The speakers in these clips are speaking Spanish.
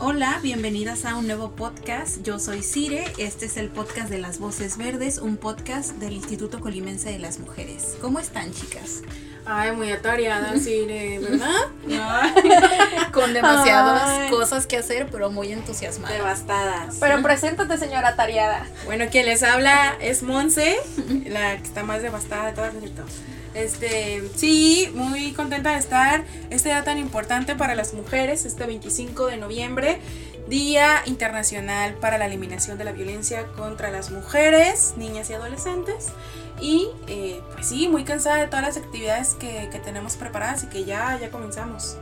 Hola, bienvenidas a un nuevo podcast. Yo soy Cire, este es el podcast de Las Voces Verdes, un podcast del Instituto Colimense de las Mujeres. ¿Cómo están, chicas? Ay, muy atareada, Cire, ¿verdad? Con demasiadas cosas que hacer, pero muy entusiasmadas. Devastadas. Pero preséntate, señora atareada. Bueno, quien les habla es Monse, la que está más devastada de todas, ¿cierto? Este, sí, muy contenta de estar este día tan importante para las mujeres, este 25 de noviembre, Día Internacional para la Eliminación de la Violencia contra las Mujeres, Niñas y Adolescentes. Y eh, pues sí, muy cansada de todas las actividades que, que tenemos preparadas y que ya, ya comenzamos.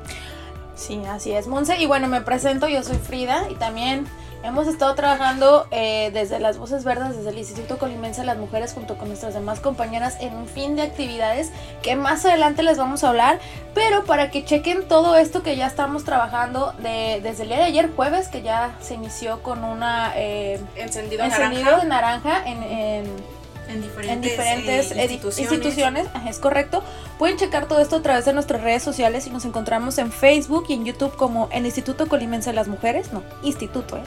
Sí, así es, Monse. Y bueno, me presento, yo soy Frida y también hemos estado trabajando eh, desde las Voces Verdes, desde el Instituto Colimense de las Mujeres, junto con nuestras demás compañeras, en un fin de actividades que más adelante les vamos a hablar. Pero para que chequen todo esto que ya estamos trabajando de, desde el día de ayer, jueves, que ya se inició con una eh, encendido, encendido naranja. de naranja en, en en diferentes, en diferentes eh, instituciones, instituciones es correcto. Pueden checar todo esto a través de nuestras redes sociales y nos encontramos en Facebook y en YouTube como el Instituto Colimense de las Mujeres, no, Instituto, ¿eh?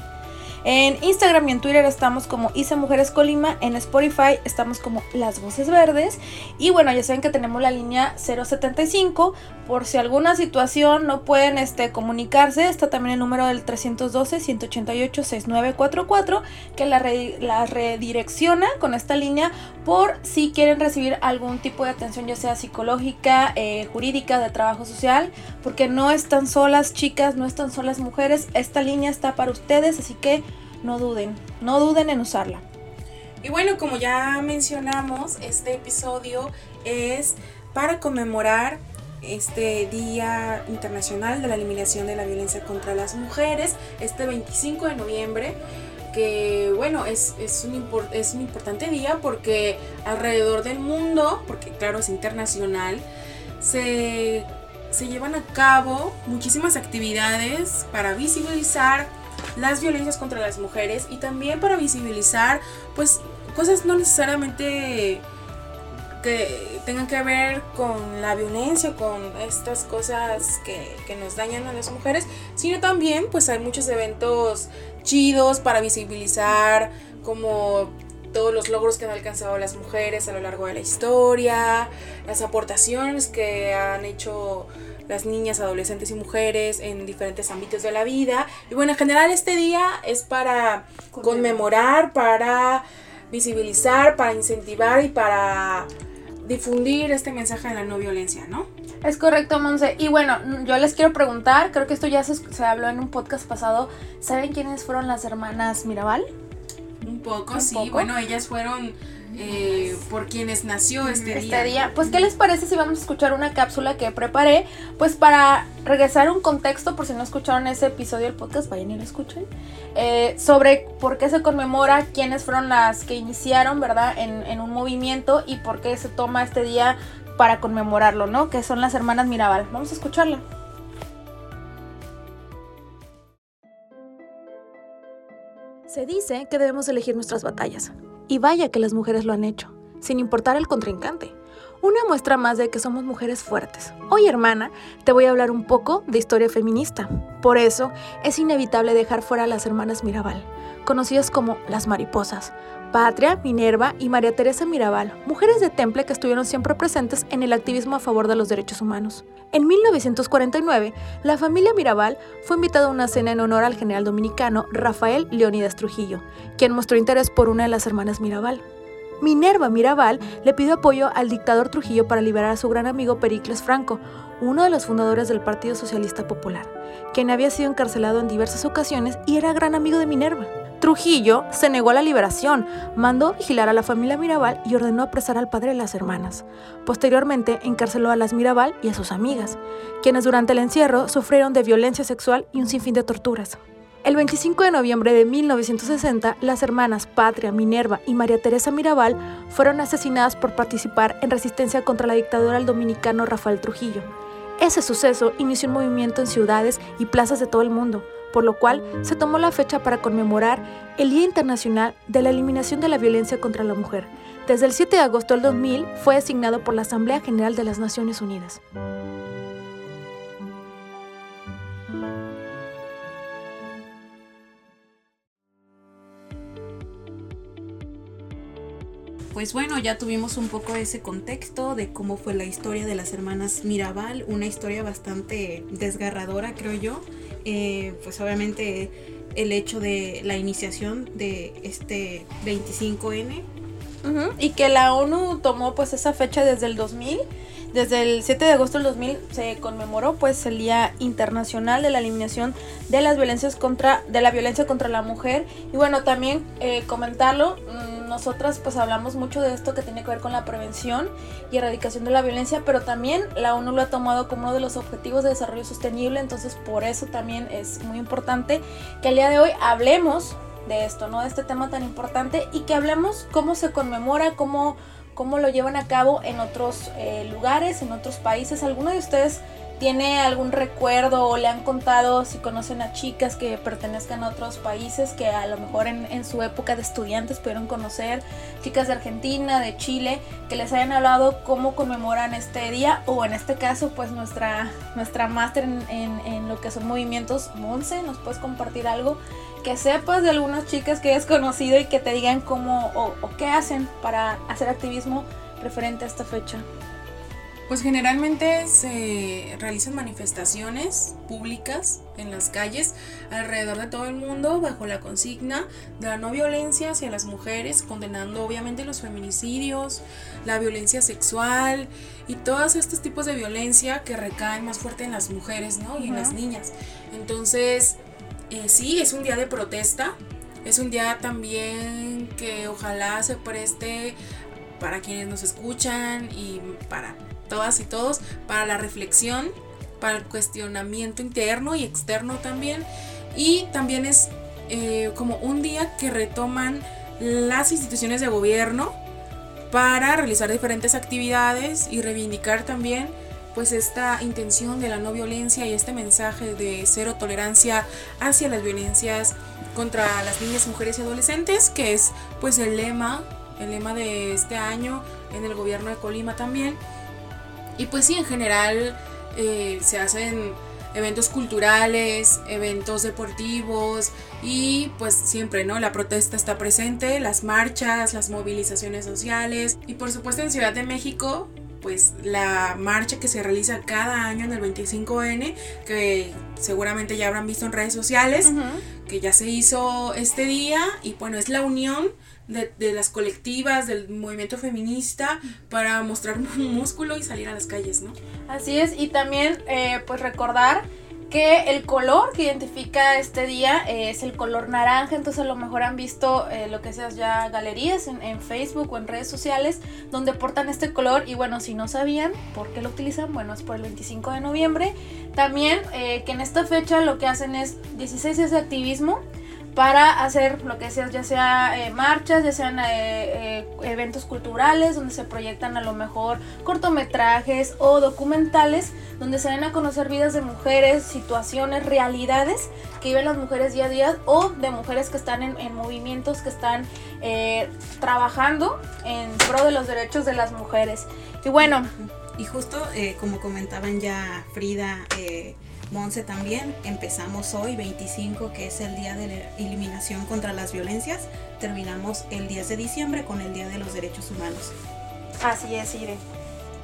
En Instagram y en Twitter estamos como Isa Mujeres Colima. En Spotify estamos como Las Voces Verdes. Y bueno, ya saben que tenemos la línea 075. Por si alguna situación no pueden este, comunicarse, está también el número del 312-188-6944 que la, re, la redirecciona con esta línea por si quieren recibir algún tipo de atención, ya sea psicológica, eh, jurídica, de trabajo social. Porque no están solas chicas, no están solas mujeres. Esta línea está para ustedes, así que no duden, no duden en usarla. Y bueno, como ya mencionamos, este episodio es para conmemorar este Día Internacional de la Eliminación de la Violencia contra las Mujeres, este 25 de noviembre, que bueno, es, es, un, es un importante día porque alrededor del mundo, porque claro, es internacional, se, se llevan a cabo muchísimas actividades para visibilizar las violencias contra las mujeres y también para visibilizar pues cosas no necesariamente que tengan que ver con la violencia, con estas cosas que, que, nos dañan a las mujeres, sino también pues hay muchos eventos chidos para visibilizar como todos los logros que han alcanzado las mujeres a lo largo de la historia, las aportaciones que han hecho las niñas, adolescentes y mujeres en diferentes ámbitos de la vida. Y bueno, en general este día es para conmemorar, para visibilizar, para incentivar y para difundir este mensaje de la no violencia, ¿no? Es correcto, Monse. Y bueno, yo les quiero preguntar, creo que esto ya se, se habló en un podcast pasado, ¿saben quiénes fueron las hermanas Mirabal? Un poco, ¿Un sí. Poco? Bueno, ellas fueron eh, por quienes nació este, este día. día. Pues, ¿qué les parece si vamos a escuchar una cápsula que preparé? Pues para regresar un contexto, por si no escucharon ese episodio del podcast, vayan y lo escuchen. Eh, sobre por qué se conmemora, quiénes fueron las que iniciaron, ¿verdad? En, en un movimiento y por qué se toma este día para conmemorarlo, ¿no? Que son las hermanas Mirabal. Vamos a escucharla. Se dice que debemos elegir nuestras batallas. Y vaya que las mujeres lo han hecho, sin importar el contrincante. Una muestra más de que somos mujeres fuertes. Hoy, hermana, te voy a hablar un poco de historia feminista. Por eso, es inevitable dejar fuera a las hermanas Mirabal, conocidas como las mariposas. Patria, Minerva y María Teresa Mirabal, mujeres de temple que estuvieron siempre presentes en el activismo a favor de los derechos humanos. En 1949, la familia Mirabal fue invitada a una cena en honor al general dominicano Rafael Leónidas Trujillo, quien mostró interés por una de las hermanas Mirabal. Minerva Mirabal le pidió apoyo al dictador Trujillo para liberar a su gran amigo Pericles Franco, uno de los fundadores del Partido Socialista Popular, quien había sido encarcelado en diversas ocasiones y era gran amigo de Minerva. Trujillo se negó a la liberación, mandó vigilar a la familia Mirabal y ordenó apresar al padre de las hermanas. Posteriormente encarceló a las Mirabal y a sus amigas, quienes durante el encierro sufrieron de violencia sexual y un sinfín de torturas. El 25 de noviembre de 1960, las hermanas Patria, Minerva y María Teresa Mirabal fueron asesinadas por participar en resistencia contra la dictadura del dominicano Rafael Trujillo. Ese suceso inició un movimiento en ciudades y plazas de todo el mundo, por lo cual se tomó la fecha para conmemorar el Día Internacional de la Eliminación de la Violencia contra la Mujer. Desde el 7 de agosto del 2000 fue designado por la Asamblea General de las Naciones Unidas. Pues bueno, ya tuvimos un poco ese contexto de cómo fue la historia de las hermanas Mirabal, una historia bastante desgarradora, creo yo. Eh, pues obviamente el hecho de la iniciación de este 25N. Y que la ONU tomó pues esa fecha desde el 2000 desde el 7 de agosto del 2000 se conmemoró pues el Día Internacional de la Eliminación de las Violencias contra de la violencia contra la mujer y bueno también eh, comentarlo mm, nosotras pues hablamos mucho de esto que tiene que ver con la prevención y erradicación de la violencia pero también la ONU lo ha tomado como uno de los objetivos de desarrollo sostenible entonces por eso también es muy importante que el día de hoy hablemos de esto, ¿no? De este tema tan importante y que hablemos cómo se conmemora, cómo cómo lo llevan a cabo en otros eh, lugares, en otros países. ¿Alguno de ustedes tiene algún recuerdo o le han contado si conocen a chicas que pertenezcan a otros países que a lo mejor en, su época de estudiantes pudieron conocer, chicas de Argentina, de Chile, que les hayan hablado cómo conmemoran este día o en este caso pues nuestra, nuestra máster en, lo que son movimientos, Monse, ¿nos puedes compartir algo? que sepas de algunas chicas que hayas conocido y que te digan cómo o, qué hacen para hacer activismo referente a esta fecha. Pues generalmente se realizan manifestaciones públicas en las calles alrededor de todo el mundo bajo la consigna de la no violencia hacia las mujeres, condenando obviamente los feminicidios, la violencia sexual y todos estos tipos de violencia que recaen más fuerte en las mujeres ¿no? y en las niñas. Entonces, eh, sí, es un día de protesta, es un día también que ojalá se preste para quienes nos escuchan y para todas y todos, para la reflexión, para el cuestionamiento interno y externo también. Y también es eh, como un día que retoman las instituciones de gobierno para realizar diferentes actividades y reivindicar también pues esta intención de la no violencia y este mensaje de cero tolerancia hacia las violencias contra las niñas, mujeres y adolescentes, que es pues el lema, el lema de este año en el gobierno de Colima también. Y pues sí, en general eh, se hacen eventos culturales, eventos deportivos y pues siempre, ¿no? La protesta está presente, las marchas, las movilizaciones sociales. Y por supuesto en Ciudad de México pues la marcha que se realiza cada año en el 25N, que seguramente ya habrán visto en redes sociales, que ya se hizo este día. Y bueno, es la unión de, las colectivas, del movimiento feminista para mostrar músculo y salir a las calles, ¿no? Así es, y también eh, pues recordar que el color que identifica este día es el color naranja, entonces a lo mejor han visto eh, lo que seas ya galerías en, Facebook o en redes sociales donde portan este color y bueno, si no sabían por qué lo utilizan, bueno, es por el 25 de noviembre. También eh, que en esta fecha lo que hacen es 16 días de activismo para hacer lo que sea, ya sea eh, marchas, ya sean eh, eh, eventos culturales donde se proyectan a lo mejor cortometrajes o documentales donde se den a conocer vidas de mujeres, situaciones, realidades que viven las mujeres día a día o de mujeres que están en, en movimientos que están trabajando en pro de los derechos de las mujeres. Y bueno. Y justo como comentaban ya Frida, Monse también. Empezamos hoy 25, que es el día de la eliminación contra las violencias. Terminamos el 10 de diciembre con el Día de los Derechos Humanos. Así es, Ire.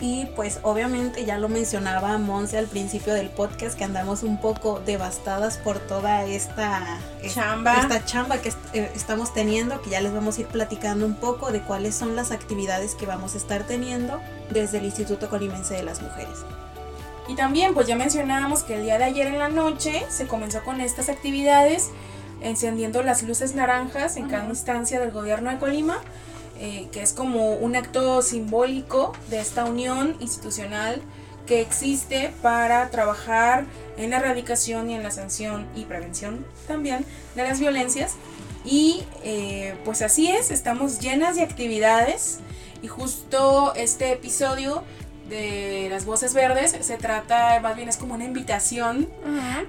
Y pues obviamente ya lo mencionaba Monse al principio del podcast que andamos un poco devastadas por toda esta chamba, esta chamba que eh, estamos teniendo, que ya les vamos a ir platicando un poco de cuáles son las actividades que vamos a estar teniendo desde el Instituto Colimense de las Mujeres. Y también, pues ya mencionábamos que el día de ayer en la noche se comenzó con estas actividades, encendiendo las luces naranjas en cada instancia del gobierno de Colima, eh, que es como un acto simbólico de esta unión institucional que existe para trabajar en la erradicación y en la sanción y prevención también de las violencias. Y eh, pues así es, estamos llenas de actividades y justo este episodio de las voces verdes se trata más bien es como una invitación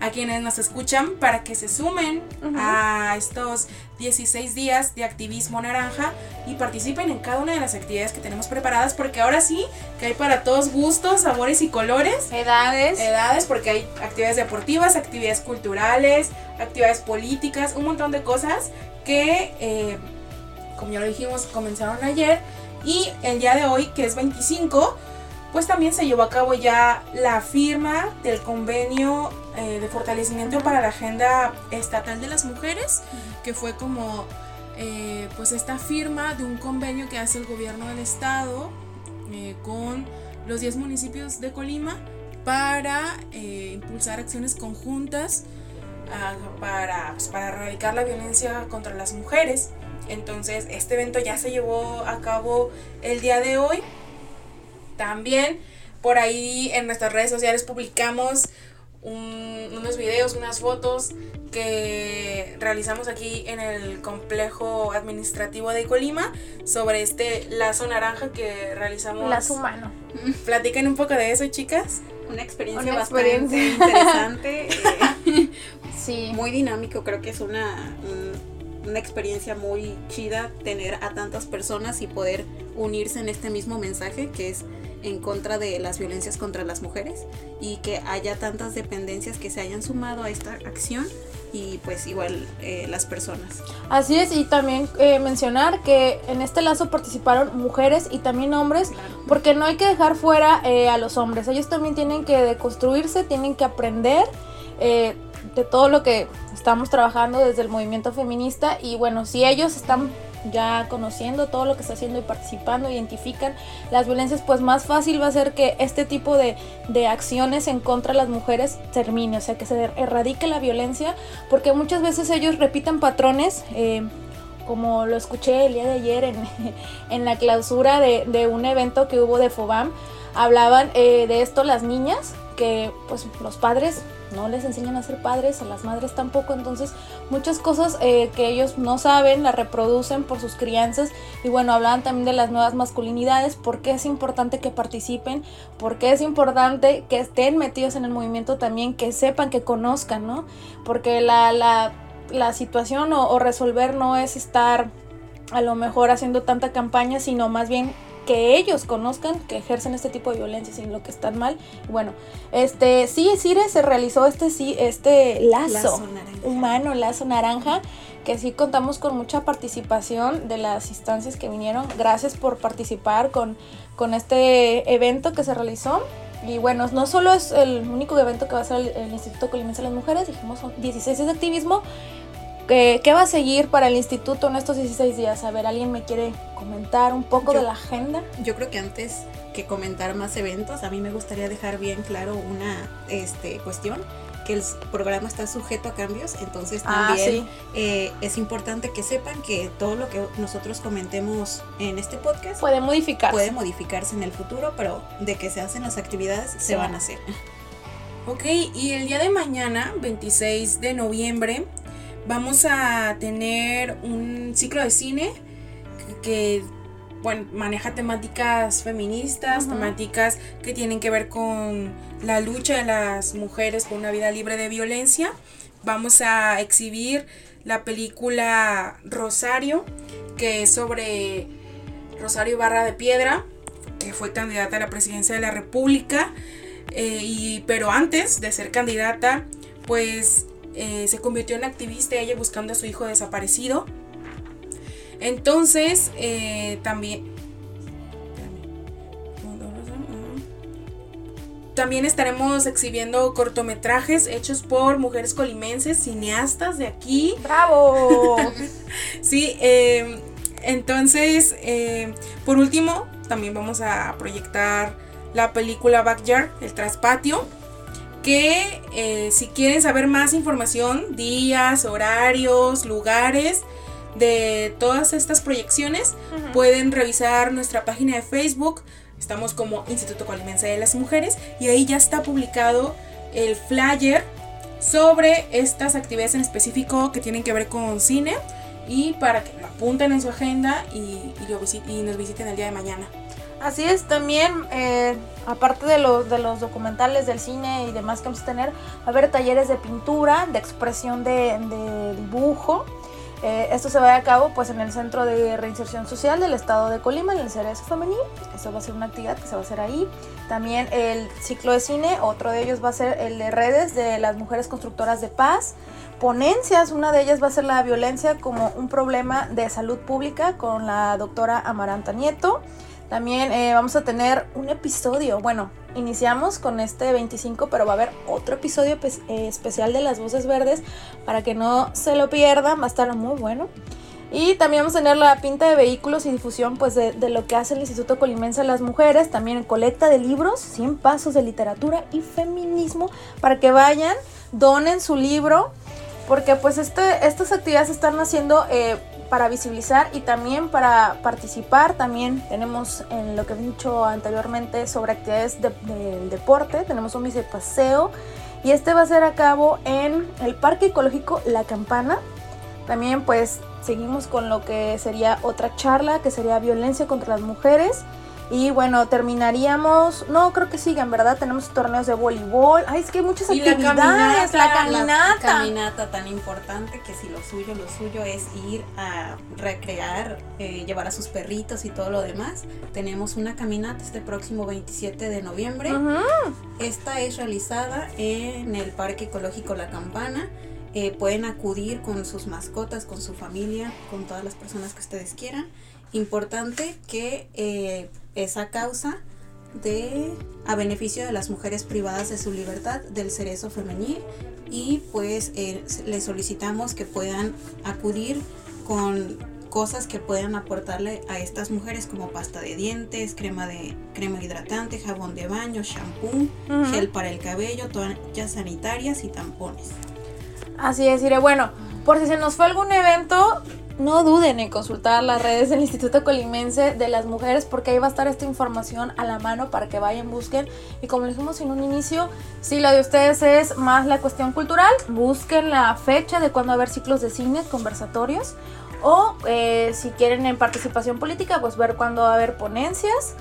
a quienes nos escuchan para que se sumen a estos 16 días de activismo naranja y participen en cada una de las actividades que tenemos preparadas porque ahora sí que hay para todos gustos, sabores y colores, edades, edades porque hay actividades deportivas, actividades culturales, actividades políticas, un montón de cosas que eh, como ya lo dijimos comenzaron ayer y el día de hoy que es 25 pues también se llevó a cabo ya la firma del convenio eh, de fortalecimiento para la agenda estatal de las mujeres, que fue como eh, pues esta firma de un convenio que hace el gobierno del estado eh, con los 10 municipios de Colima para impulsar acciones conjuntas para, pues, para erradicar la violencia contra las mujeres. Entonces, este evento ya se llevó a cabo el día de hoy también por ahí en nuestras redes sociales publicamos unos videos, unas fotos que realizamos aquí en el complejo administrativo de Colima sobre este lazo naranja que realizamos. Lazo humano. Platiquen un poco de eso, chicas. Una experiencia bastante interesante. Eh, sí. Muy dinámico, creo que es una, una experiencia muy chida tener a tantas personas y poder unirse en este mismo mensaje que es en contra de las violencias contra las mujeres y que haya tantas dependencias que se hayan sumado a esta acción y pues igual eh, las personas. Así es, y también eh, mencionar que en este lazo participaron mujeres y también hombres, porque no hay que dejar fuera eh, a los hombres, ellos también tienen que deconstruirse, tienen que aprender de todo lo que estamos trabajando desde el movimiento feminista y bueno, si ellos están ya conociendo todo lo que está haciendo y participando, identifican las violencias, pues más fácil va a ser que este tipo de, acciones en contra de las mujeres termine, o sea, que se erradique la violencia, porque muchas veces ellos repiten patrones. Eh, como lo escuché el día de ayer en, en la clausura de, de, un evento que hubo de FOBAM, hablaban eh, de esto las niñas, que pues los padres no les enseñan a ser padres, a las madres tampoco, entonces muchas cosas eh, que ellos no saben las reproducen por sus crianzas y bueno, hablaban también de las nuevas masculinidades, por qué es importante que participen, por qué es importante que estén metidos en el movimiento también, que sepan, que conozcan, ¿no? Porque la, la, la situación o, o resolver no es estar a lo mejor haciendo tanta campaña, sino más bien que ellos conozcan que ejercen este tipo de violencia sin lo que están mal. Bueno, este sí, Cire se realizó este sí, este lazo, humano, lazo naranja, que sí contamos con mucha participación de las instancias que vinieron. Gracias por participar con, con este evento que se realizó. Y bueno, no solo es el único evento que va a ser el, Instituto Colimense de las Mujeres, dijimos son 16 de activismo, ¿Qué, va a seguir para el instituto en estos 16 días? A ver, ¿alguien me quiere comentar un poco de la agenda? Yo creo que antes que comentar más eventos, a mí me gustaría dejar bien claro una este, cuestión que el programa está sujeto a cambios, entonces ah, también eh, es importante que sepan que todo lo que nosotros comentemos en este podcast puede modificarse. Puede modificarse en el futuro, pero de que se hacen las actividades, se van a hacer. Ok, y el día de mañana, 26 de noviembre, vamos a tener un ciclo de cine que, bueno, maneja temáticas feministas, temáticas que tienen que ver con la lucha de las mujeres por una vida libre de violencia. Vamos a exhibir la película Rosario, que es sobre Rosario Barra de Piedra, que fue candidata a la presidencia de la República. Eh, y, pero antes de ser candidata, pues eh, se convirtió en activista ella buscando a su hijo desaparecido. Entonces, eh, también... También estaremos exhibiendo cortometrajes hechos por mujeres colimenses, cineastas de aquí. ¡Bravo! sí, em, entonces, por último, también vamos a proyectar la película Backyard, el traspatio que eh, si quieren saber más información, días, horarios, lugares de todas estas proyecciones, pueden revisar nuestra página de Facebook, Estamos como Instituto Colimense de las Mujeres y ahí ya está publicado el flyer sobre estas actividades en específico que tienen que ver con cine y para que lo apunten en su agenda y, y, nos visiten el día de mañana. Así es, también, eh, aparte de los, documentales del cine y demás que vamos a tener, va a haber talleres de pintura, de expresión de, de dibujo, eh, esto se va a cabo pues en el Centro de Reinserción Social del Estado de Colima, en el Cerezo Femenil. Eso va a ser una actividad que se va a hacer ahí. También el ciclo de cine, otro de ellos va a ser el de redes de las mujeres constructoras de paz. Ponencias, una de ellas va a ser la violencia como un problema de salud pública con la doctora Amaranta Nieto. También eh, vamos a tener un episodio, bueno, iniciamos con este 25, pero va a haber otro episodio pues, eh, especial de las voces verdes para que no se lo pierdan, va a estar muy bueno. Y también vamos a tener la pinta de vehículos y difusión pues de, lo que hace el Instituto Colimense a las Mujeres, también colecta de libros, 100 pasos de literatura y feminismo para que vayan, donen su libro, porque pues este, estas actividades están haciendo eh, para visibilizar y también para participar. También tenemos en lo que he dicho anteriormente sobre actividades del deporte, tenemos un paseo y este va a ser a cabo en el Parque Ecológico La Campana. También pues seguimos con lo que sería otra charla que sería violencia contra las mujeres y bueno, terminaríamos, no creo que sigan, ¿verdad? Tenemos torneos de voleibol. Ay, es que hay muchas actividades. La caminata, la caminata. La caminata tan importante que si lo suyo, lo suyo es ir a recrear, eh, llevar a sus perritos y todo lo demás. Tenemos una caminata este próximo 27 de noviembre. Esta es realizada en el Parque Ecológico La Campana. Eh, pueden acudir con sus mascotas, con su familia, con todas las personas que ustedes quieran. Importante que eh, esa causa de a beneficio de las mujeres privadas de su libertad del cerezo femenil y pues eh, les solicitamos que puedan acudir con cosas que puedan aportarle a estas mujeres como pasta de dientes, crema de crema hidratante, jabón de baño, shampoo, gel para el cabello, toallas sanitarias y tampones. Así es, iré. Bueno, por si se nos fue algún evento, no duden en consultar las redes del Instituto Colimense de las Mujeres porque ahí va a estar esta información a la mano para que vayan, busquen. Y como dijimos en un inicio, si lo de ustedes es más la cuestión cultural, busquen la fecha de cuándo va a haber ciclos de cine, conversatorios. O eh, si quieren en participación política, pues ver cuándo va a haber ponencias.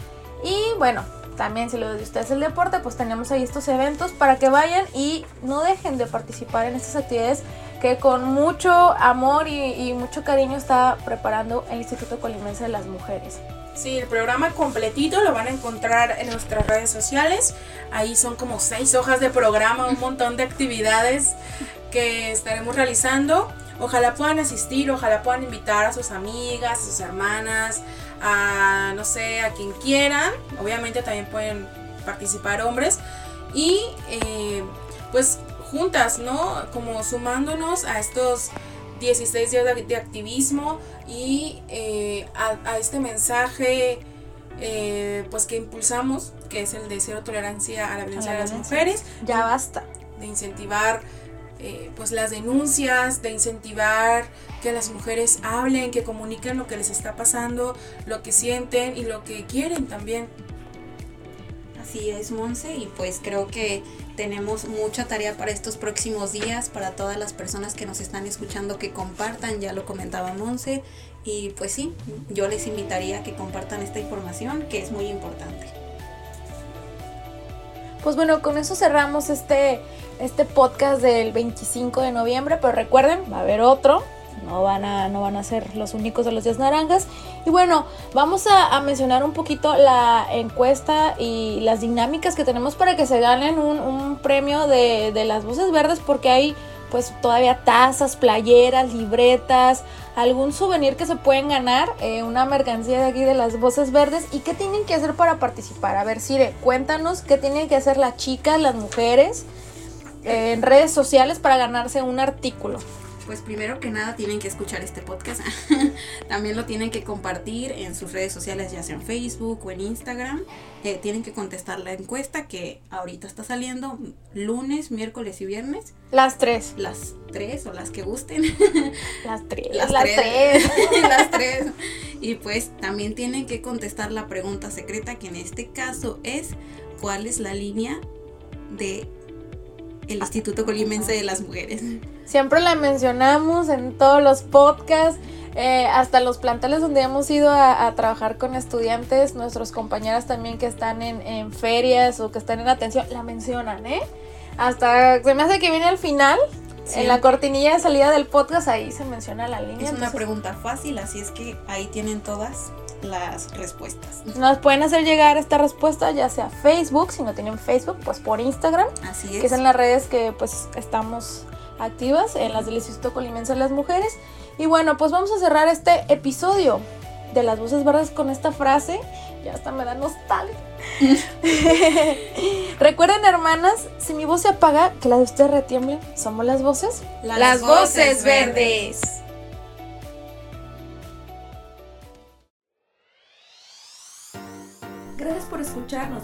Y bueno, también si lo de ustedes es el deporte, pues tenemos ahí estos eventos para que vayan y no dejen de participar en estas actividades que con mucho amor y, mucho cariño está preparando el Instituto Colimense de las Mujeres. Sí, el programa completito lo van a encontrar en nuestras redes sociales. Ahí son como seis hojas de programa, un montón de actividades que estaremos realizando. Ojalá puedan asistir, ojalá puedan invitar a sus amigas, a sus hermanas, a no sé, a quien quieran. Obviamente también pueden participar hombres. Y eh, pues juntas, ¿no? Como sumándonos a estos 16 días de, activismo y eh, a, este mensaje eh, pues que impulsamos, que es el de cero tolerancia a la violencia de las mujeres. Ya basta. De incentivar eh, pues las denuncias, de incentivar que las mujeres hablen, que comuniquen lo que les está pasando, lo que sienten y lo que quieren también. Así es, Monse, y pues creo que tenemos mucha tarea para estos próximos días, para todas las personas que nos están escuchando que compartan, ya lo comentaba Monse, y pues sí, yo les invitaría a que compartan esta información que es muy importante. Pues bueno, con eso cerramos este, este podcast del 25 de noviembre, pero recuerden, va a haber otro no van a, no van a ser los únicos de los días naranjas. Y bueno, vamos a, mencionar un poquito la encuesta y las dinámicas que tenemos para que se ganen un, premio de, las voces verdes, porque hay pues todavía tazas, playeras, libretas, algún souvenir que se pueden ganar, eh, una mercancía de aquí de las voces verdes. ¿Y qué tienen que hacer para participar? A ver, Sire, cuéntanos qué tienen que hacer las chicas, las mujeres, en redes sociales para ganarse un artículo. Pues primero que nada tienen que escuchar este podcast. También lo tienen que compartir en sus redes sociales, ya sea en Facebook o en Instagram. Eh, tienen que contestar la encuesta que ahorita está saliendo lunes, miércoles y viernes. Las tres. Las tres o las que gusten. Las tres. Las, Las, tres. tres. las tres. Y pues también tienen que contestar la pregunta secreta que en este caso es ¿cuál es la línea de el Instituto Colimense de las Mujeres? Siempre la mencionamos en todos los podcasts, eh, hasta los planteles donde hemos ido a, a trabajar con estudiantes, nuestros compañeras también que están en, en ferias o que están en atención, la mencionan, ¿eh? Hasta se me hace que viene al final, Sí. en la cortinilla de salida del podcast, ahí se menciona la línea. Es una entonces, pregunta fácil, así es que ahí tienen todas las respuestas. Nos pueden hacer llegar esta respuesta ya sea Facebook, si no tienen Facebook, pues por Instagram, Así que es. son las redes que pues estamos activas, en las del Instituto Colimense de las Mujeres. Y bueno, pues vamos a cerrar este episodio de las voces verdes con esta frase. Ya hasta me da nostalgia. Recuerden, hermanas, si mi voz se apaga, que la de ustedes retiemble. Somos las voces. Las voces verdes. Gracias por escucharnos.